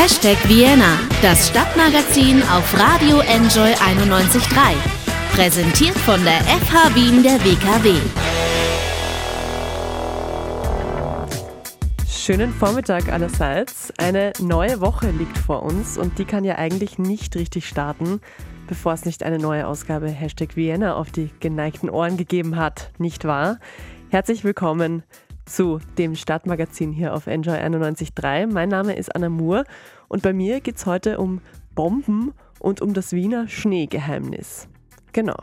Hashtag Vienna, das Stadtmagazin auf Radio Enjoy 91.3. Präsentiert von der FH Wien der WKW. Schönen Vormittag allerseits. Eine neue Woche liegt vor uns und die kann ja eigentlich nicht richtig starten, bevor es nicht eine neue Ausgabe Hashtag Vienna auf die geneigten Ohren gegeben hat, nicht wahr? Herzlich willkommen zu dem Stadtmagazin hier auf Enjoy 91.3. Mein Name ist Anna Moore und bei mir geht es heute um Bomben und um das Wiener Schneegeheimnis. Genau.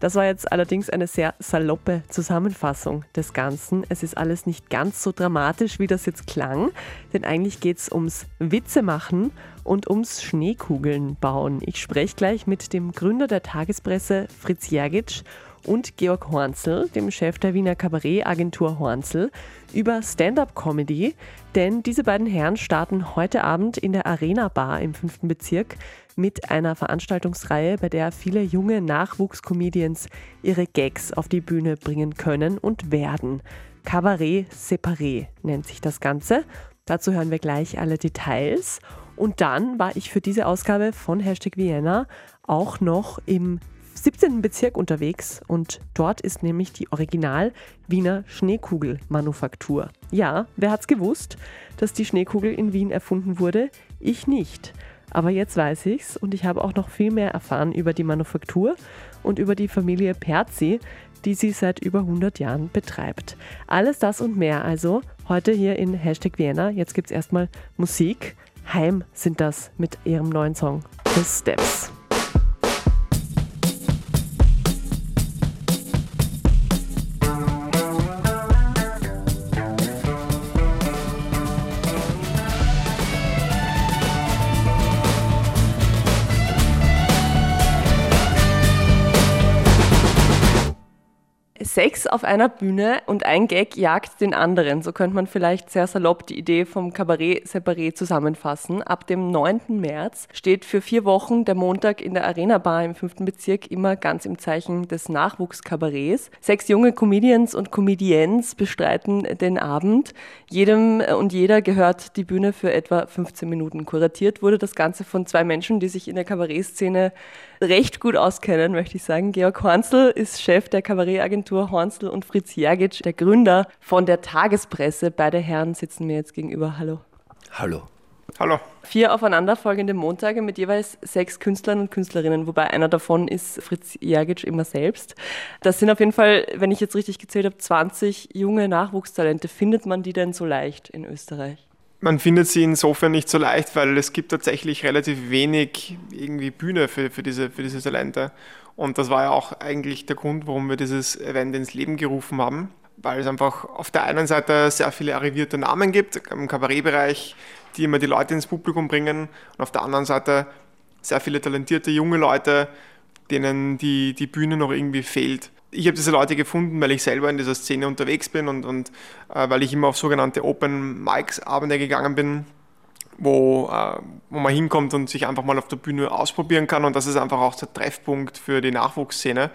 Das war jetzt allerdings eine sehr saloppe Zusammenfassung des Ganzen. Es ist alles nicht ganz so dramatisch, wie das jetzt klang, denn eigentlich geht es ums Witzemachen und ums Schneekugeln bauen. Ich spreche gleich mit dem Gründer der Tagespresse, Fritz Jergic, und Georg Hornzel, dem Chef der Wiener Kabarettagentur Hornzel, über Stand-up-Comedy, denn diese beiden Herren starten heute Abend in der Arena Bar im 5. Bezirk mit einer Veranstaltungsreihe, bei der viele junge Nachwuchscomedians ihre Gags auf die Bühne bringen können und werden. Kabarett Separé nennt sich das Ganze. Dazu hören wir gleich alle Details. Und dann war ich für diese Ausgabe von Hashtag Vienna auch noch im 17. Bezirk unterwegs und dort ist nämlich die Original Wiener Schneekugelmanufaktur. Ja, wer hat's gewusst, dass die Schneekugel in Wien erfunden wurde? Ich nicht. Aber jetzt weiß ich's und ich habe auch noch viel mehr erfahren über die Manufaktur und über die Familie Perzi, die sie seit über 100 Jahren betreibt. Alles das und mehr also heute hier in Hashtag Vienna. Jetzt gibt's erstmal Musik. Heim sind das mit ihrem neuen Song The Steps. Auf einer Bühne und ein Gag jagt den anderen. So könnte man vielleicht sehr salopp die Idee vom Kabarett separé zusammenfassen. Ab dem 9. März steht für vier Wochen der Montag in der Arena Bar im 5. Bezirk immer ganz im Zeichen des Nachwuchskabarets. Sechs junge Comedians und Comedians bestreiten den Abend. Jedem und jeder gehört die Bühne für etwa 15 Minuten. Kuratiert wurde das Ganze von zwei Menschen, die sich in der Kabarettszene recht gut auskennen, möchte ich sagen. Georg Hornzel ist Chef der Kabarettagentur Hornzel und Fritz Jergic, der Gründer von der Tagespresse. Beide Herren sitzen mir jetzt gegenüber. Hallo. Hallo. Hallo. Vier aufeinanderfolgende Montage mit jeweils sechs Künstlern und Künstlerinnen, wobei einer davon ist Fritz Jergic immer selbst. Das sind auf jeden Fall, wenn ich jetzt richtig gezählt habe, 20 junge Nachwuchstalente. Findet man die denn so leicht in Österreich? Man findet sie insofern nicht so leicht, weil es gibt tatsächlich relativ wenig irgendwie Bühne für, für, diese, für diese Talente. Und das war ja auch eigentlich der Grund, warum wir dieses Event ins Leben gerufen haben, weil es einfach auf der einen Seite sehr viele arrivierte Namen gibt im Kabarettbereich, die immer die Leute ins Publikum bringen und auf der anderen Seite sehr viele talentierte junge Leute, denen die, die Bühne noch irgendwie fehlt ich habe diese Leute gefunden, weil ich selber in dieser Szene unterwegs bin und, und äh, weil ich immer auf sogenannte Open Mics Abende gegangen bin, wo, äh, wo man hinkommt und sich einfach mal auf der Bühne ausprobieren kann. Und das ist einfach auch der Treffpunkt für die Nachwuchsszene.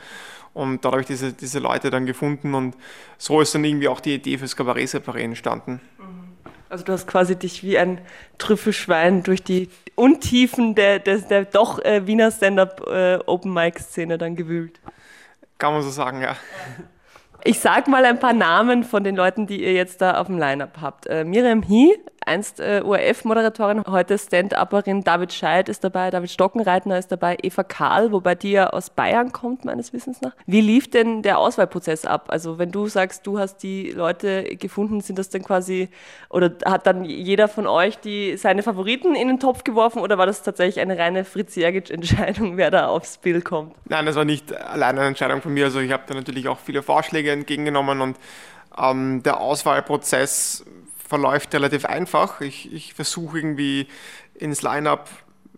Und da habe ich diese, diese Leute dann gefunden und so ist dann irgendwie auch die Idee fürs Kabarett Separé entstanden. Also du hast quasi dich wie ein Trüffelschwein durch die Untiefen der, der, der doch äh, Wiener Stand-up äh, dann gewühlt. Kann man so sagen, ja. Ich sag mal ein paar Namen von den Leuten, die ihr jetzt da auf dem Line-Up habt. Äh, Miriam Hie, einst äh, ORF-Moderatorin, heute Stand-Upperin. David Scheid ist dabei, David Stockenreitner ist dabei, Eva Karl, wobei die ja aus Bayern kommt, meines Wissens nach. Wie lief denn der Auswahlprozess ab? Also wenn du sagst, du hast die Leute gefunden, sind das denn quasi, oder hat dann jeder von euch die, seine Favoriten in den Topf geworfen oder war das tatsächlich eine reine Fritz Jergic-Entscheidung, wer da aufs Bild kommt? Nein, das war nicht alleine eine Entscheidung von mir. Also ich habe da natürlich auch viele Vorschläge entgegengenommen und ähm, der Auswahlprozess verläuft relativ einfach. Ich, ich versuche irgendwie ins Line-up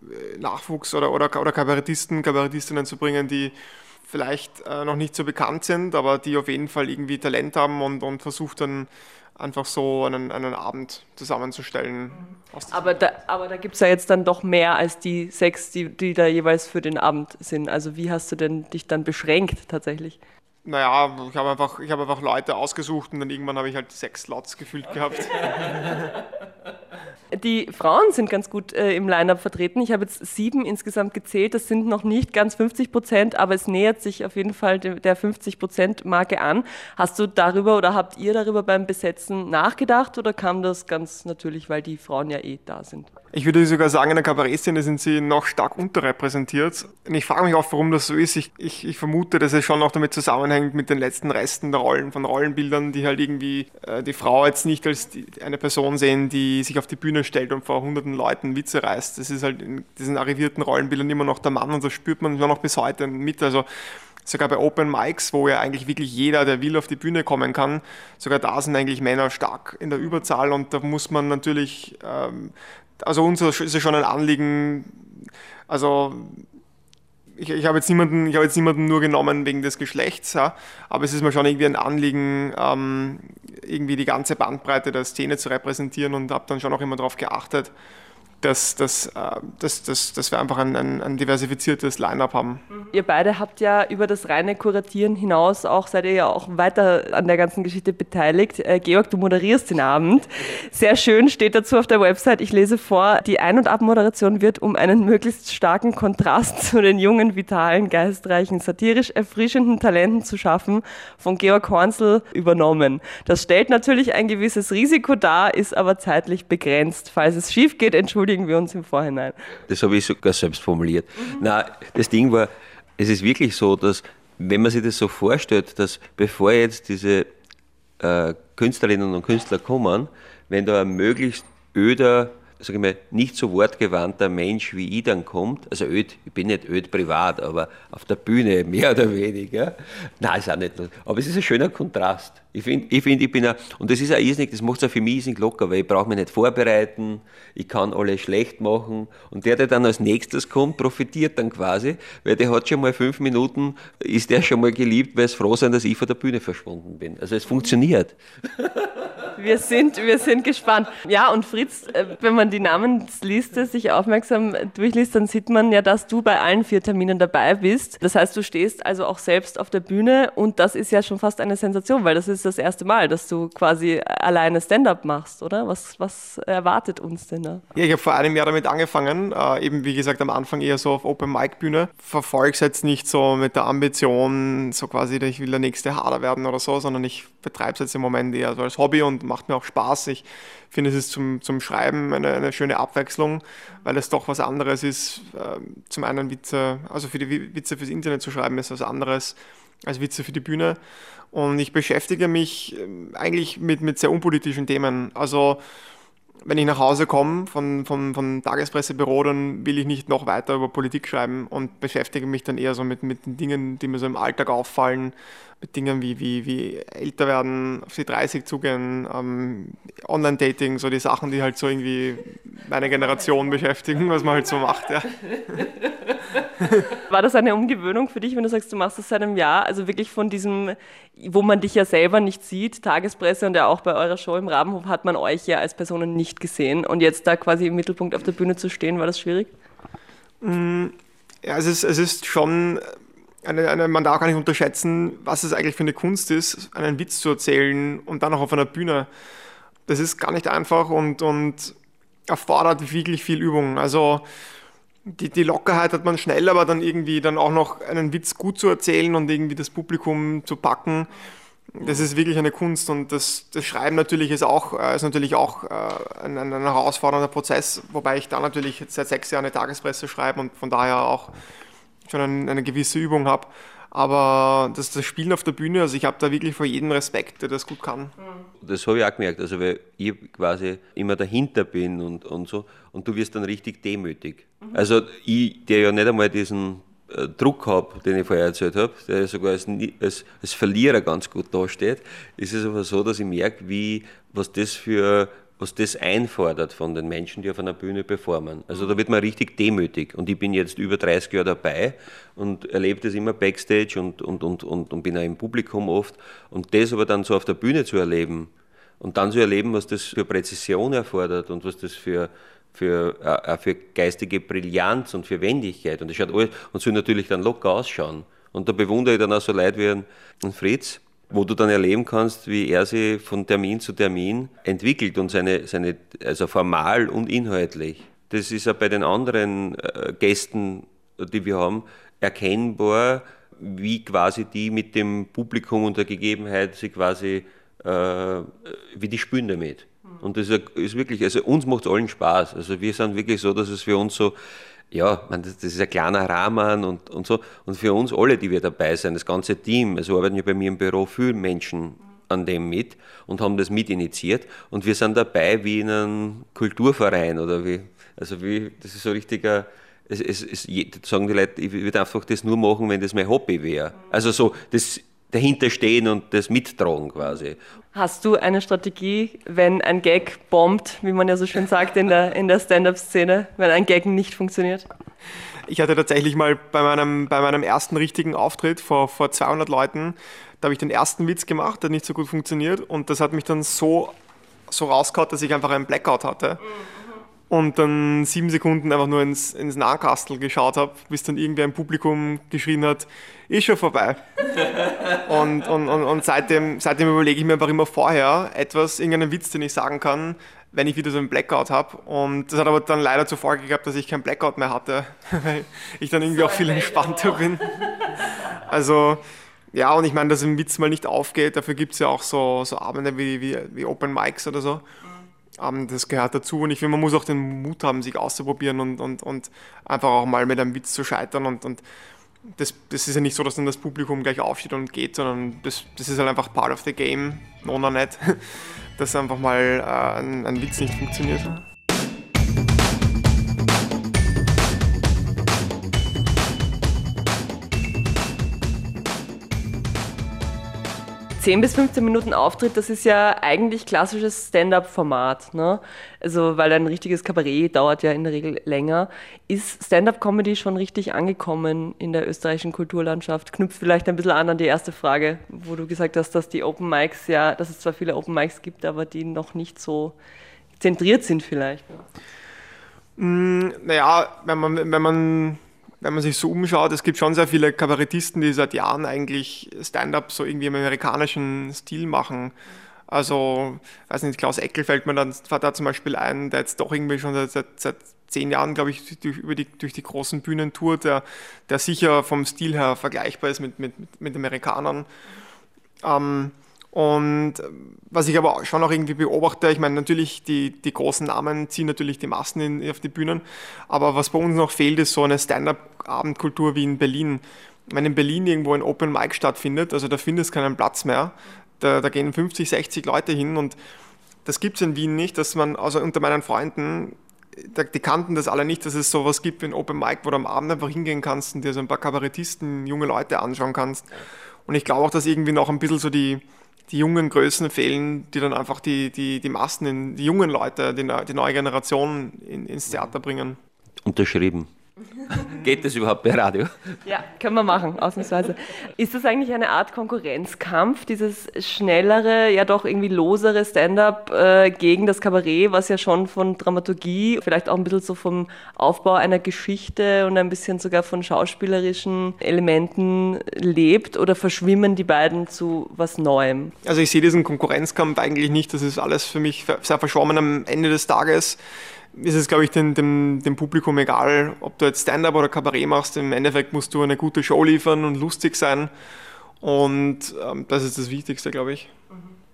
äh, Nachwuchs oder, oder, oder Kabarettisten, Kabarettistinnen zu bringen, die vielleicht äh, noch nicht so bekannt sind, aber die auf jeden Fall irgendwie Talent haben und, und versuche dann einfach so einen, einen Abend zusammenzustellen. Aber da, aber da gibt es ja jetzt dann doch mehr als die sechs, die, die da jeweils für den Abend sind. Also wie hast du denn dich dann beschränkt tatsächlich? Naja, ich habe einfach, hab einfach Leute ausgesucht und dann irgendwann habe ich halt sechs Slots gefüllt gehabt. Die Frauen sind ganz gut äh, im Line-Up vertreten. Ich habe jetzt sieben insgesamt gezählt. Das sind noch nicht ganz 50 Prozent, aber es nähert sich auf jeden Fall der 50 Prozent Marke an. Hast du darüber oder habt ihr darüber beim Besetzen nachgedacht oder kam das ganz natürlich, weil die Frauen ja eh da sind? Ich würde sogar sagen, in der Kabarettszene sind sie noch stark unterrepräsentiert. Und ich frage mich auch, warum das so ist. Ich, ich, ich, vermute, dass es schon noch damit zusammenhängt mit den letzten Resten der Rollen, von Rollenbildern, die halt irgendwie äh, die Frau jetzt nicht als die, eine Person sehen, die sich auf die Bühne stellt und vor hunderten Leuten Witze reißt. Das ist halt in diesen arrivierten Rollenbildern immer noch der Mann und das spürt man ja noch bis heute mit. Also sogar bei Open Mics, wo ja eigentlich wirklich jeder, der will, auf die Bühne kommen kann, sogar da sind eigentlich Männer stark in der Überzahl und da muss man natürlich ähm, also uns ist es schon ein Anliegen, also ich, ich habe jetzt, niemanden, jetzt niemanden nur genommen wegen des Geschlechts, ja, aber es ist mir schon irgendwie ein Anliegen, ähm, irgendwie die ganze Bandbreite der Szene zu repräsentieren und habe dann schon auch immer darauf geachtet, dass, dass, äh, dass, dass, dass wir einfach ein, ein, ein diversifiziertes Line-up haben. Ihr beide habt ja über das reine Kuratieren hinaus auch, seid ihr ja auch weiter an der ganzen Geschichte beteiligt. Äh, Georg, du moderierst den Abend. Sehr schön steht dazu auf der Website, ich lese vor, die Ein- und Abmoderation wird um einen möglichst starken Kontrast zu den jungen, vitalen, geistreichen, satirisch erfrischenden Talenten zu schaffen, von Georg Hornsel übernommen. Das stellt natürlich ein gewisses Risiko dar, ist aber zeitlich begrenzt. Falls es schief geht, entschuldigt entschuldigen wir uns im Vorhinein. Das habe ich sogar selbst formuliert. Mhm. Na, das Ding war, es ist wirklich so, dass wenn man sich das so vorstellt, dass bevor jetzt diese äh, Künstlerinnen und Künstler kommen, wenn da ein möglichst öder sage ich mal, nicht so wortgewandter Mensch wie ich dann kommt, also öd, ich bin nicht öd privat, aber auf der Bühne mehr oder weniger, nein, ist auch nicht, aber es ist ein schöner Kontrast. Ich finde, ich, find, ich bin ein, und das ist auch irrsinnig, das macht es auch für mich irrsinnig locker, weil ich brauche mich nicht vorbereiten, ich kann alles schlecht machen und der, der dann als nächstes kommt, profitiert dann quasi, weil der hat schon mal fünf Minuten, ist der schon mal geliebt, weil es froh sein, dass ich von der Bühne verschwunden bin. Also es funktioniert. Wir sind, wir sind gespannt. Ja, und Fritz, äh, wenn man die Namensliste sich aufmerksam durchliest, dann sieht man ja, dass du bei allen vier Terminen dabei bist. Das heißt, du stehst also auch selbst auf der Bühne und das ist ja schon fast eine Sensation, weil das ist das erste Mal, dass du quasi alleine Stand-up machst, oder? Was, was erwartet uns denn da? Ja, ich habe vor einem Jahr damit angefangen, äh, eben wie gesagt am Anfang eher so auf Open-Mic-Bühne. Verfolge es jetzt nicht so mit der Ambition, so quasi, ich will der nächste Hader werden oder so, sondern ich betreibe es jetzt im Moment eher so als Hobby und macht mir auch Spaß. Ich finde, es ist zum, zum Schreiben eine, eine schöne Abwechslung, weil es doch was anderes ist. Äh, zum einen Witze, also für die Witze fürs Internet zu schreiben, ist was anderes als Witze für die Bühne. Und ich beschäftige mich ähm, eigentlich mit, mit sehr unpolitischen Themen. Also wenn ich nach Hause komme von, von, von Tagespressebüro, dann will ich nicht noch weiter über Politik schreiben und beschäftige mich dann eher so mit, mit den Dingen, die mir so im Alltag auffallen, mit Dingen wie, wie, wie älter werden, auf die 30 zugehen, ähm, Online-Dating, so die Sachen, die halt so irgendwie meine Generation beschäftigen, was man halt so macht. Ja. War das eine Umgewöhnung für dich, wenn du sagst, du machst das seit einem Jahr? Also wirklich von diesem, wo man dich ja selber nicht sieht, Tagespresse und ja auch bei eurer Show im Rabenhof hat man euch ja als Personen nicht gesehen. Und jetzt da quasi im Mittelpunkt auf der Bühne zu stehen, war das schwierig? Mm, ja, es ist, es ist schon eine, eine, man darf gar nicht unterschätzen, was es eigentlich für eine Kunst ist, einen Witz zu erzählen und dann auch auf einer Bühne. Das ist gar nicht einfach und, und erfordert wirklich viel Übung. Also die, die Lockerheit hat man schnell, aber dann irgendwie dann auch noch einen Witz gut zu erzählen und irgendwie das Publikum zu packen, das ist wirklich eine Kunst und das, das Schreiben natürlich ist auch, äh, ist natürlich auch äh, ein, ein, herausfordernder Prozess, wobei ich da natürlich seit sechs Jahren eine Tagespresse schreibe und von daher auch schon eine, eine gewisse Übung habe. Aber das, das Spielen auf der Bühne, also ich habe da wirklich vor jedem Respekt, der das gut kann. Das habe ich auch gemerkt, also weil ich quasi immer dahinter bin und, und so und du wirst dann richtig demütig. Mhm. Also ich, der ja nicht einmal diesen äh, Druck habe, den ich vorher erzählt habe, der sogar als, als, als Verlierer ganz gut dasteht, ist es aber so, dass ich merke, wie, was das für was das einfordert von den Menschen, die auf einer Bühne performen. Also da wird man richtig demütig. Und ich bin jetzt über 30 Jahre dabei und erlebe das immer backstage und, und, und, und, und bin auch im Publikum oft. Und das aber dann so auf der Bühne zu erleben und dann zu erleben, was das für Präzision erfordert und was das für, für, äh, für geistige Brillanz und für Wendigkeit. Und das schaut alles, und soll natürlich dann locker ausschauen. Und da bewundere ich dann auch so Leute wie ein Fritz, wo du dann erleben kannst, wie er sich von Termin zu Termin entwickelt und seine, seine also formal und inhaltlich. Das ist ja bei den anderen äh, Gästen, die wir haben, erkennbar, wie quasi die mit dem Publikum und der Gegebenheit sich quasi, äh, wie die spüren damit. Und das ist wirklich, also uns macht es allen Spaß. Also wir sind wirklich so, dass es für uns so, ja, man, das ist ein kleiner Rahmen und, und so. Und für uns alle, die wir dabei sind, das ganze Team, also arbeiten ja bei mir im Büro viele Menschen an dem mit und haben das mit initiiert. Und wir sind dabei wie in einem Kulturverein oder wie, also wie, das ist so richtiger, es, es, es, sagen die Leute, ich würde einfach das nur machen, wenn das mein Hobby wäre. Also so, das dahinter stehen und das mittragen quasi. Hast du eine Strategie, wenn ein Gag bombt, wie man ja so schön sagt in der, in der Stand-up-Szene, wenn ein Gag nicht funktioniert? Ich hatte tatsächlich mal bei meinem, bei meinem ersten richtigen Auftritt vor, vor 200 Leuten, da habe ich den ersten Witz gemacht, der nicht so gut funktioniert und das hat mich dann so, so rausgehauen, dass ich einfach einen Blackout hatte. Mhm und dann sieben Sekunden einfach nur ins, ins Nahkastel geschaut habe, bis dann irgendwer im Publikum geschrien hat, ist schon vorbei. und und, und, und seitdem, seitdem überlege ich mir einfach immer vorher etwas, irgendeinen Witz, den ich sagen kann, wenn ich wieder so einen Blackout habe. Und das hat aber dann leider zur Folge gehabt, dass ich keinen Blackout mehr hatte, weil ich dann irgendwie so auch viel entspannter bin. Also ja, und ich meine, dass ein Witz mal nicht aufgeht, dafür gibt es ja auch so, so Abende wie, wie, wie Open Mics oder so. Ähm, das gehört dazu und ich finde, man muss auch den Mut haben, sich auszuprobieren und, und, und einfach auch mal mit einem Witz zu scheitern und, und das, das ist ja nicht so, dass dann das Publikum gleich aufsteht und geht, sondern das, das ist halt einfach part of the game, no, no, nicht, dass einfach mal äh, ein, ein Witz nicht funktioniert. 10 bis 15 Minuten Auftritt, das ist ja eigentlich klassisches Stand-up-Format. Ne? Also, weil ein richtiges Kabarett dauert ja in der Regel länger. Ist Stand-up-Comedy schon richtig angekommen in der österreichischen Kulturlandschaft? Knüpft vielleicht ein bisschen an an die erste Frage, wo du gesagt hast, dass die Open Mics ja, dass es zwar viele Open Mics gibt, aber die noch nicht so zentriert sind vielleicht. Mm, naja, wenn man, wenn man wenn man sich so umschaut, es gibt schon sehr viele Kabarettisten, die seit Jahren eigentlich Stand-up so irgendwie im amerikanischen Stil machen. Also, weiß nicht, Klaus Eckel fällt mir dann da zum Beispiel ein, der jetzt doch irgendwie schon seit, seit zehn Jahren, glaube ich, durch, über die, durch die großen Bühnen tourt, der, der sicher vom Stil her vergleichbar ist mit, mit, mit Amerikanern. Ähm, und was ich aber schon auch irgendwie beobachte, ich meine, natürlich, die, die großen Namen ziehen natürlich die Massen in, auf die Bühnen, aber was bei uns noch fehlt, ist so eine Stand-up-Abendkultur wie in Berlin. Wenn in Berlin irgendwo ein Open Mic stattfindet, also da findest du keinen Platz mehr, da, da gehen 50, 60 Leute hin und das gibt es in Wien nicht, dass man, also unter meinen Freunden, die kannten das alle nicht, dass es sowas gibt wie ein Open Mic, wo du am Abend einfach hingehen kannst und dir so ein paar Kabarettisten, junge Leute anschauen kannst. Und ich glaube auch, dass irgendwie noch ein bisschen so die, die jungen Größen fehlen, die dann einfach die, die, die Massen, die jungen Leute, die, die neue Generation in, ins Theater bringen. Unterschrieben. Geht das überhaupt bei Radio? Ja, können wir machen, ausnahmsweise. Ist das eigentlich eine Art Konkurrenzkampf, dieses schnellere, ja doch irgendwie losere Stand-up äh, gegen das Kabarett, was ja schon von Dramaturgie, vielleicht auch ein bisschen so vom Aufbau einer Geschichte und ein bisschen sogar von schauspielerischen Elementen lebt? Oder verschwimmen die beiden zu was Neuem? Also ich sehe diesen Konkurrenzkampf eigentlich nicht. Das ist alles für mich sehr verschwommen am Ende des Tages ist es, glaube ich, dem, dem, dem Publikum egal, ob du jetzt Stand-up oder Kabarett machst. Im Endeffekt musst du eine gute Show liefern und lustig sein. Und ähm, das ist das Wichtigste, glaube ich.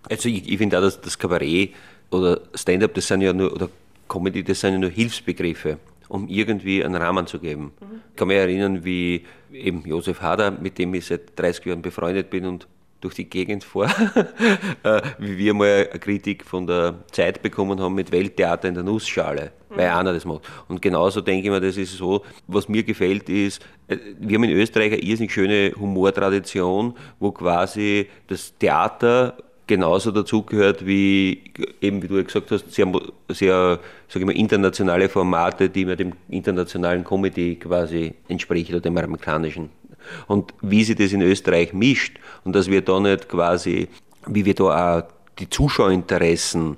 Also ich, ich finde auch, dass das Kabarett oder Stand-up, das sind ja nur, oder Comedy, das sind ja nur Hilfsbegriffe, um irgendwie einen Rahmen zu geben. Mhm. Ich kann mich erinnern, wie eben Josef Hader, mit dem ich seit 30 Jahren befreundet bin und durch die Gegend vor, äh, wie wir mal eine Kritik von der Zeit bekommen haben mit Welttheater in der Nussschale, mhm. weil einer das macht. Und genauso denke ich mir, das ist so, was mir gefällt ist, äh, wir haben in Österreich eine irrsinnig schöne Humortradition, wo quasi das Theater genauso dazugehört wie, eben wie du ja gesagt hast, sehr, sehr sag ich mal, internationale Formate, die mir dem internationalen Comedy quasi entsprechen oder dem amerikanischen. Und wie sich das in Österreich mischt und dass wir da nicht quasi, wie wir da auch die Zuschauerinteressen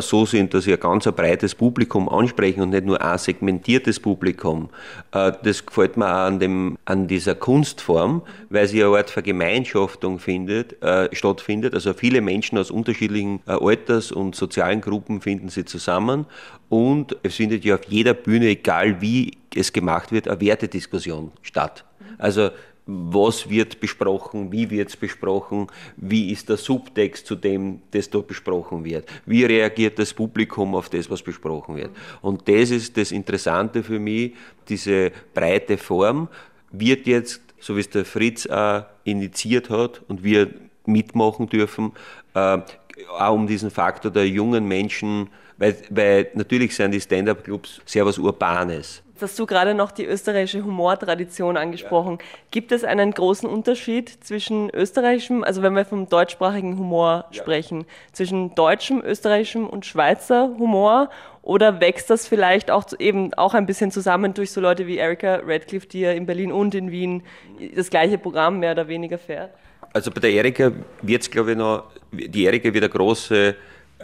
so sind, dass sie ein ganz breites Publikum ansprechen und nicht nur ein segmentiertes Publikum. Äh, das gefällt mir auch an, dem, an dieser Kunstform, weil sie eine Art Vergemeinschaftung findet, äh, stattfindet. Also viele Menschen aus unterschiedlichen Alters- und sozialen Gruppen finden sie zusammen und es findet ja auf jeder Bühne, egal wie es gemacht wird, eine Wertediskussion statt. Also was wird besprochen, wie wird es besprochen, wie ist der Subtext zu dem, das dort besprochen wird, wie reagiert das Publikum auf das, was besprochen wird. Und das ist das Interessante für mich, diese breite Form wird jetzt, so wie es der Fritz auch initiiert hat und wir mitmachen dürfen, äh, auch um diesen Faktor der jungen Menschen, weil, weil natürlich sind die Stand-up-Clubs sehr was Urbanes hast du gerade noch die österreichische Humortradition angesprochen. Ja. Gibt es einen großen Unterschied zwischen österreichischem, also wenn wir vom deutschsprachigen Humor ja. sprechen, zwischen deutschem, österreichischem und Schweizer Humor? Oder wächst das vielleicht auch eben auch ein bisschen zusammen durch so Leute wie Erika Radcliffe, die ja in Berlin und in Wien das gleiche Programm mehr oder weniger fährt? Also bei der Erika wird es, glaube ich, noch, die Erika wird eine große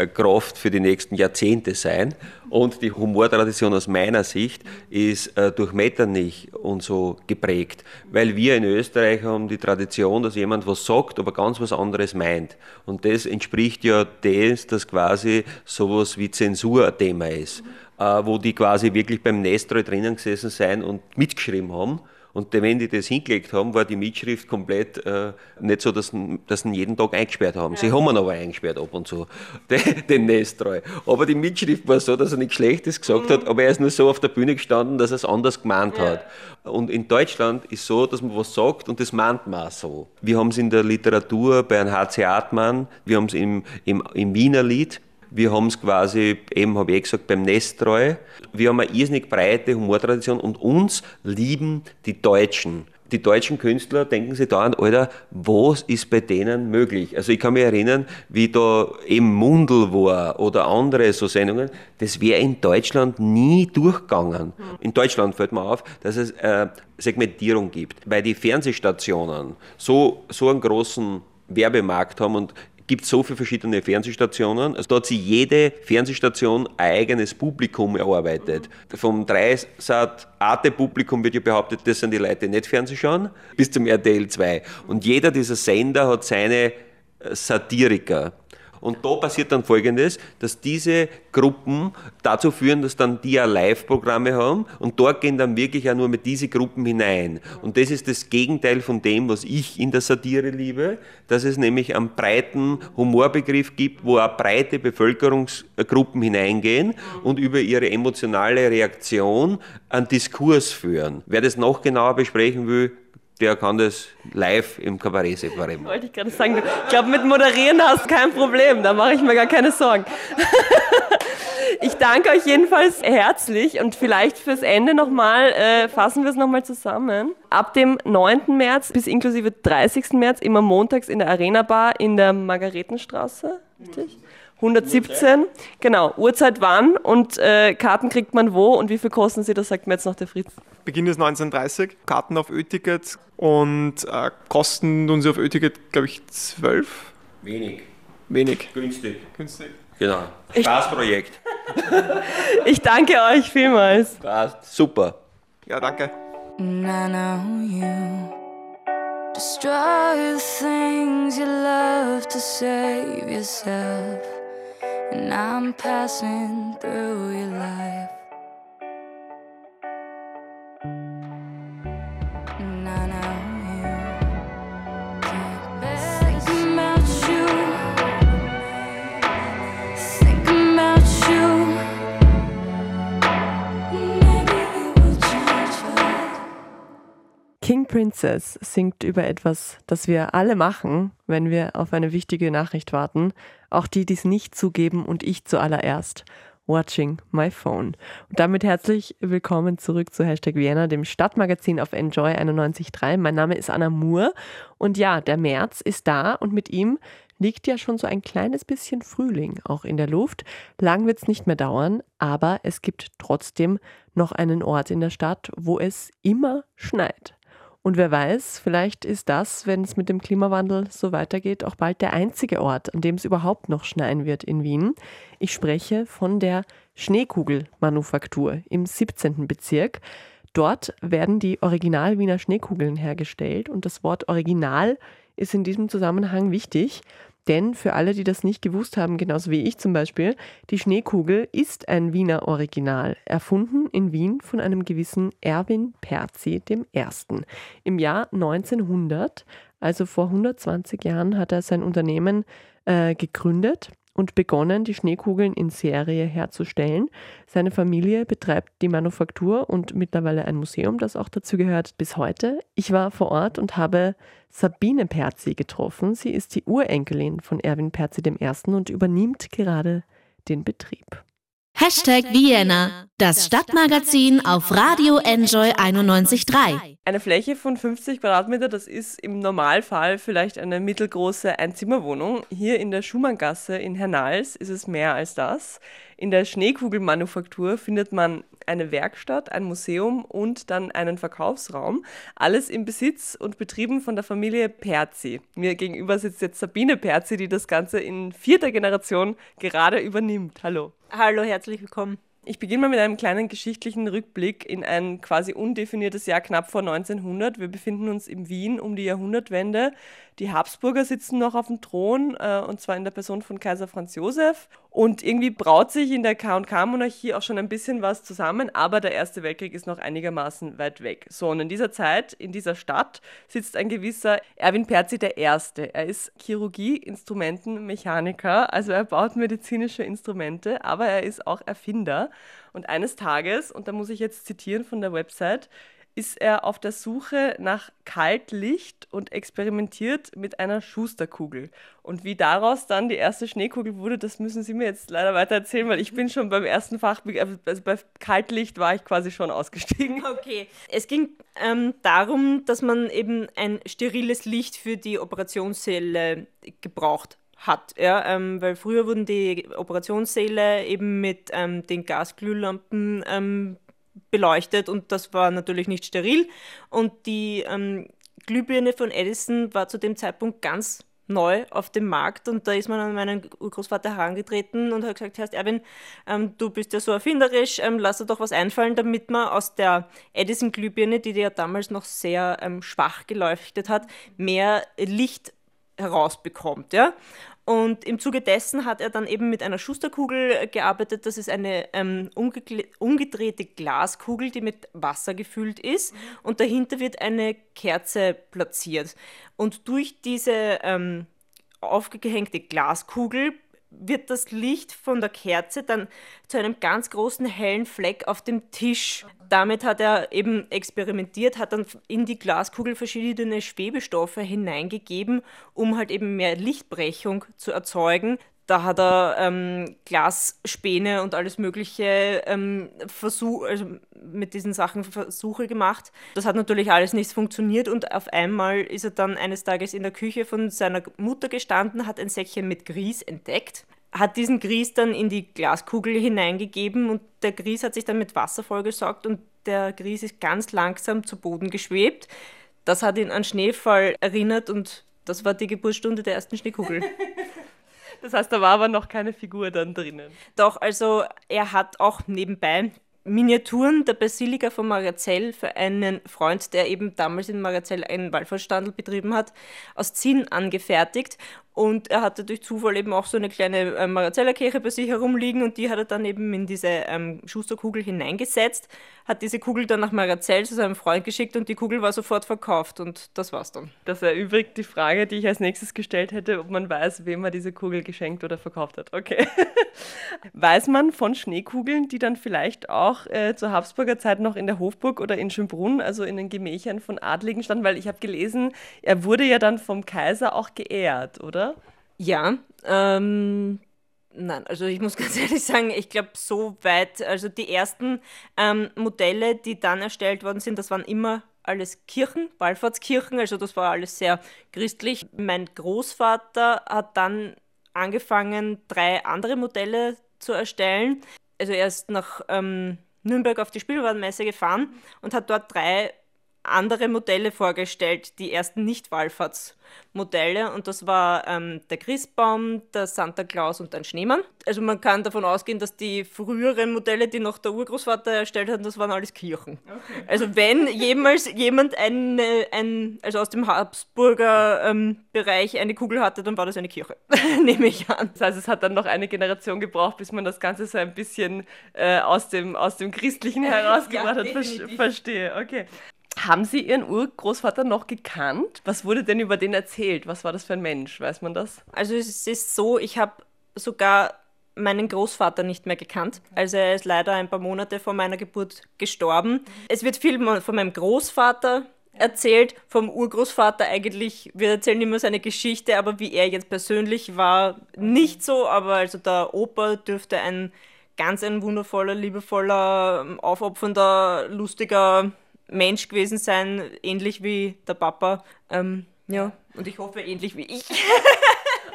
Kraft für die nächsten Jahrzehnte sein. Und die Humortradition aus meiner Sicht ist äh, durch Metternich und so geprägt, weil wir in Österreich haben die Tradition, dass jemand was sagt, aber ganz was anderes meint. Und das entspricht ja dem, dass quasi sowas wie Zensur ein Thema ist, äh, wo die quasi wirklich beim Nestroy drinnen gesessen sein und mitgeschrieben haben und wenn die das hingelegt haben, war die Mitschrift komplett äh, nicht so, dass, dass sie ihn jeden Tag eingesperrt haben. Ja. Sie haben ihn aber eingesperrt ab und zu, den, den Nestreu. Aber die Mitschrift war so, dass er nichts Schlechtes gesagt mhm. hat, aber er ist nur so auf der Bühne gestanden, dass er es anders gemeint ja. hat. Und in Deutschland ist so, dass man was sagt und das meint man auch so. Wir haben es in der Literatur bei einem H.C. Hartmann, wir haben es im, im, im Wiener Lied, wir haben es quasi, eben habe ich eh gesagt, beim Nesttreu. Wir haben eine irrsinnig breite Humortradition und uns lieben die Deutschen. Die deutschen Künstler denken sich da an, Alter, was ist bei denen möglich? Also ich kann mich erinnern, wie da eben Mundel war oder andere so Sendungen, das wäre in Deutschland nie durchgegangen. In Deutschland fällt mir auf, dass es äh, Segmentierung gibt, weil die Fernsehstationen so, so einen großen Werbemarkt haben und gibt so viele verschiedene Fernsehstationen. Also da hat sich jede Fernsehstation ein eigenes Publikum erarbeitet. Vom Dreisat Arte-Publikum wird ja behauptet, das sind die Leute, die nicht Fernseh schauen, bis zum RTL 2. Und jeder dieser Sender hat seine äh, Satiriker. Und da passiert dann Folgendes, dass diese Gruppen dazu führen, dass dann die ja Live-Programme haben und dort gehen dann wirklich auch nur mit diese Gruppen hinein. Und das ist das Gegenteil von dem, was ich in der Satire liebe, dass es nämlich einen breiten Humorbegriff gibt, wo auch breite Bevölkerungsgruppen hineingehen und über ihre emotionale Reaktion einen Diskurs führen. Wer das noch genauer besprechen will, der kann das live im Kabarett separieren. Wollte ich gerade sagen, ich glaube, mit Moderieren hast du kein Problem, da mache ich mir gar keine Sorgen. Ich danke euch jedenfalls herzlich und vielleicht fürs Ende nochmal, äh, fassen wir es nochmal zusammen. Ab dem 9. März bis inklusive 30. März immer montags in der Arena Bar in der Margaretenstraße, richtig? 117, genau. Uhrzeit wann und äh, Karten kriegt man wo und wie viel kosten sie, das sagt mir jetzt noch der Fritz. Beginn ist 1930, Karten auf Ö-Ticket und äh, kosten tun sie auf Ö-Ticket, glaube ich, 12. Wenig. Wenig. Günstig. Günstig. Genau. Spaßprojekt. ich danke euch vielmals. Passt. Super. Ja, danke. Destroy the things you love to save yourself. And I'm passing through your life. King Princess singt über etwas, das wir alle machen, wenn wir auf eine wichtige Nachricht warten. Auch die, die es nicht zugeben und ich zuallererst. Watching my phone. Und damit herzlich willkommen zurück zu Hashtag Vienna, dem Stadtmagazin auf Enjoy 91.3. Mein Name ist Anna Moore und ja, der März ist da und mit ihm liegt ja schon so ein kleines bisschen Frühling auch in der Luft. Lang wird es nicht mehr dauern, aber es gibt trotzdem noch einen Ort in der Stadt, wo es immer schneit. Und wer weiß, vielleicht ist das, wenn es mit dem Klimawandel so weitergeht, auch bald der einzige Ort, an dem es überhaupt noch schneien wird in Wien. Ich spreche von der Schneekugelmanufaktur im 17. Bezirk. Dort werden die Original-Wiener Schneekugeln hergestellt und das Wort Original ist in diesem Zusammenhang wichtig. Denn für alle, die das nicht gewusst haben, genauso wie ich zum Beispiel, die Schneekugel ist ein Wiener Original, erfunden in Wien von einem gewissen Erwin Perzi I. Im Jahr 1900, also vor 120 Jahren, hat er sein Unternehmen äh, gegründet und begonnen, die Schneekugeln in Serie herzustellen. Seine Familie betreibt die Manufaktur und mittlerweile ein Museum, das auch dazu gehört, bis heute. Ich war vor Ort und habe Sabine Perzi getroffen. Sie ist die Urenkelin von Erwin Perzi I. und übernimmt gerade den Betrieb. Hashtag Vienna, das Stadtmagazin auf Radio Enjoy 91.3. Eine Fläche von 50 Quadratmeter, das ist im Normalfall vielleicht eine mittelgroße Einzimmerwohnung. Hier in der Schumanngasse in Hernals ist es mehr als das. In der Schneekugelmanufaktur findet man eine Werkstatt, ein Museum und dann einen Verkaufsraum. Alles im Besitz und betrieben von der Familie Perzi. Mir gegenüber sitzt jetzt Sabine Perzi, die das Ganze in vierter Generation gerade übernimmt. Hallo. Hallo, herzlich willkommen. Ich beginne mal mit einem kleinen geschichtlichen Rückblick in ein quasi undefiniertes Jahr knapp vor 1900. Wir befinden uns in Wien um die Jahrhundertwende. Die Habsburger sitzen noch auf dem Thron, äh, und zwar in der Person von Kaiser Franz Josef. Und irgendwie braut sich in der K&K-Monarchie auch schon ein bisschen was zusammen, aber der Erste Weltkrieg ist noch einigermaßen weit weg. So, und in dieser Zeit, in dieser Stadt, sitzt ein gewisser Erwin Perzi der Erste. Er ist Chirurgie-Instrumentenmechaniker, also er baut medizinische Instrumente, aber er ist auch Erfinder. Und eines Tages, und da muss ich jetzt zitieren von der Website, ist er auf der Suche nach Kaltlicht und experimentiert mit einer Schusterkugel. Und wie daraus dann die erste Schneekugel wurde, das müssen Sie mir jetzt leider weiter erzählen, weil ich bin schon beim ersten Fach, also bei Kaltlicht war ich quasi schon ausgestiegen. Okay, es ging ähm, darum, dass man eben ein steriles Licht für die Operationssäle gebraucht hat. Ja, ähm, weil früher wurden die Operationssäle eben mit ähm, den Gasglühlampen ähm, beleuchtet und das war natürlich nicht steril. Und die ähm, Glühbirne von Edison war zu dem Zeitpunkt ganz neu auf dem Markt und da ist man an meinen Urgroßvater herangetreten und hat gesagt, Herr Erwin, ähm, du bist ja so erfinderisch, ähm, lass dir doch was einfallen, damit man aus der Edison-Glühbirne, die ja damals noch sehr ähm, schwach geleuchtet hat, mehr Licht herausbekommt. Ja? Und im Zuge dessen hat er dann eben mit einer Schusterkugel gearbeitet. Das ist eine ähm, umgedrehte Glaskugel, die mit Wasser gefüllt ist. Und dahinter wird eine Kerze platziert. Und durch diese ähm, aufgehängte Glaskugel wird das Licht von der Kerze dann zu einem ganz großen hellen Fleck auf dem Tisch. Damit hat er eben experimentiert, hat dann in die Glaskugel verschiedene Schwebestoffe hineingegeben, um halt eben mehr Lichtbrechung zu erzeugen. Da hat er ähm, Glasspäne und alles mögliche ähm, Versuch, also mit diesen Sachen Versuche gemacht. Das hat natürlich alles nicht funktioniert und auf einmal ist er dann eines Tages in der Küche von seiner Mutter gestanden, hat ein Säckchen mit Grieß entdeckt, hat diesen Grieß dann in die Glaskugel hineingegeben und der Grieß hat sich dann mit Wasser vollgesaugt und der Grieß ist ganz langsam zu Boden geschwebt. Das hat ihn an Schneefall erinnert und das war die Geburtsstunde der ersten Schneekugel. Das heißt, da war aber noch keine Figur dann drinnen. Doch, also er hat auch nebenbei Miniaturen der Basilika von Marazell für einen Freund, der eben damals in Marazell einen Wallfahrtsstandel betrieben hat, aus Zinn angefertigt. Und er hatte durch Zufall eben auch so eine kleine äh, Marazellerkirche bei sich herumliegen und die hat er dann eben in diese ähm, Schusterkugel hineingesetzt, hat diese Kugel dann nach Marazell zu seinem Freund geschickt und die Kugel war sofort verkauft und das war's dann. Das erübrigt die Frage, die ich als nächstes gestellt hätte, ob man weiß, wem er diese Kugel geschenkt oder verkauft hat. Okay. weiß man von Schneekugeln, die dann vielleicht auch äh, zur Habsburger Zeit noch in der Hofburg oder in Schönbrunn, also in den Gemächern von Adligen standen? Weil ich habe gelesen, er wurde ja dann vom Kaiser auch geehrt, oder? Ja, ähm, nein, also ich muss ganz ehrlich sagen, ich glaube, so weit, also die ersten ähm, Modelle, die dann erstellt worden sind, das waren immer alles Kirchen, Wallfahrtskirchen, also das war alles sehr christlich. Mein Großvater hat dann angefangen, drei andere Modelle zu erstellen. Also er ist nach ähm, Nürnberg auf die Spielwarenmesse gefahren und hat dort drei andere Modelle vorgestellt, die ersten Nicht-Wallfahrtsmodelle. Und das war ähm, der Christbaum, der Santa Claus und ein Schneemann. Also man kann davon ausgehen, dass die früheren Modelle, die noch der Urgroßvater erstellt hat, das waren alles Kirchen. Okay. Also wenn jemals jemand eine, ein, also aus dem Habsburger ähm, Bereich eine Kugel hatte, dann war das eine Kirche, nehme ich an. Das heißt, es hat dann noch eine Generation gebraucht, bis man das Ganze so ein bisschen äh, aus, dem, aus dem Christlichen herausgebracht ja, hat. Ver verstehe, okay. Haben Sie Ihren Urgroßvater noch gekannt? Was wurde denn über den erzählt? Was war das für ein Mensch? Weiß man das? Also es ist so, ich habe sogar meinen Großvater nicht mehr gekannt. Also er ist leider ein paar Monate vor meiner Geburt gestorben. Es wird viel von meinem Großvater erzählt, vom Urgroßvater eigentlich. Wir erzählen immer seine Geschichte, aber wie er jetzt persönlich war, nicht so. Aber also der Opa dürfte ein ganz ein wundervoller, liebevoller, aufopfernder, lustiger Mensch gewesen sein, ähnlich wie der Papa. Ähm, ja, und ich hoffe ähnlich wie ich.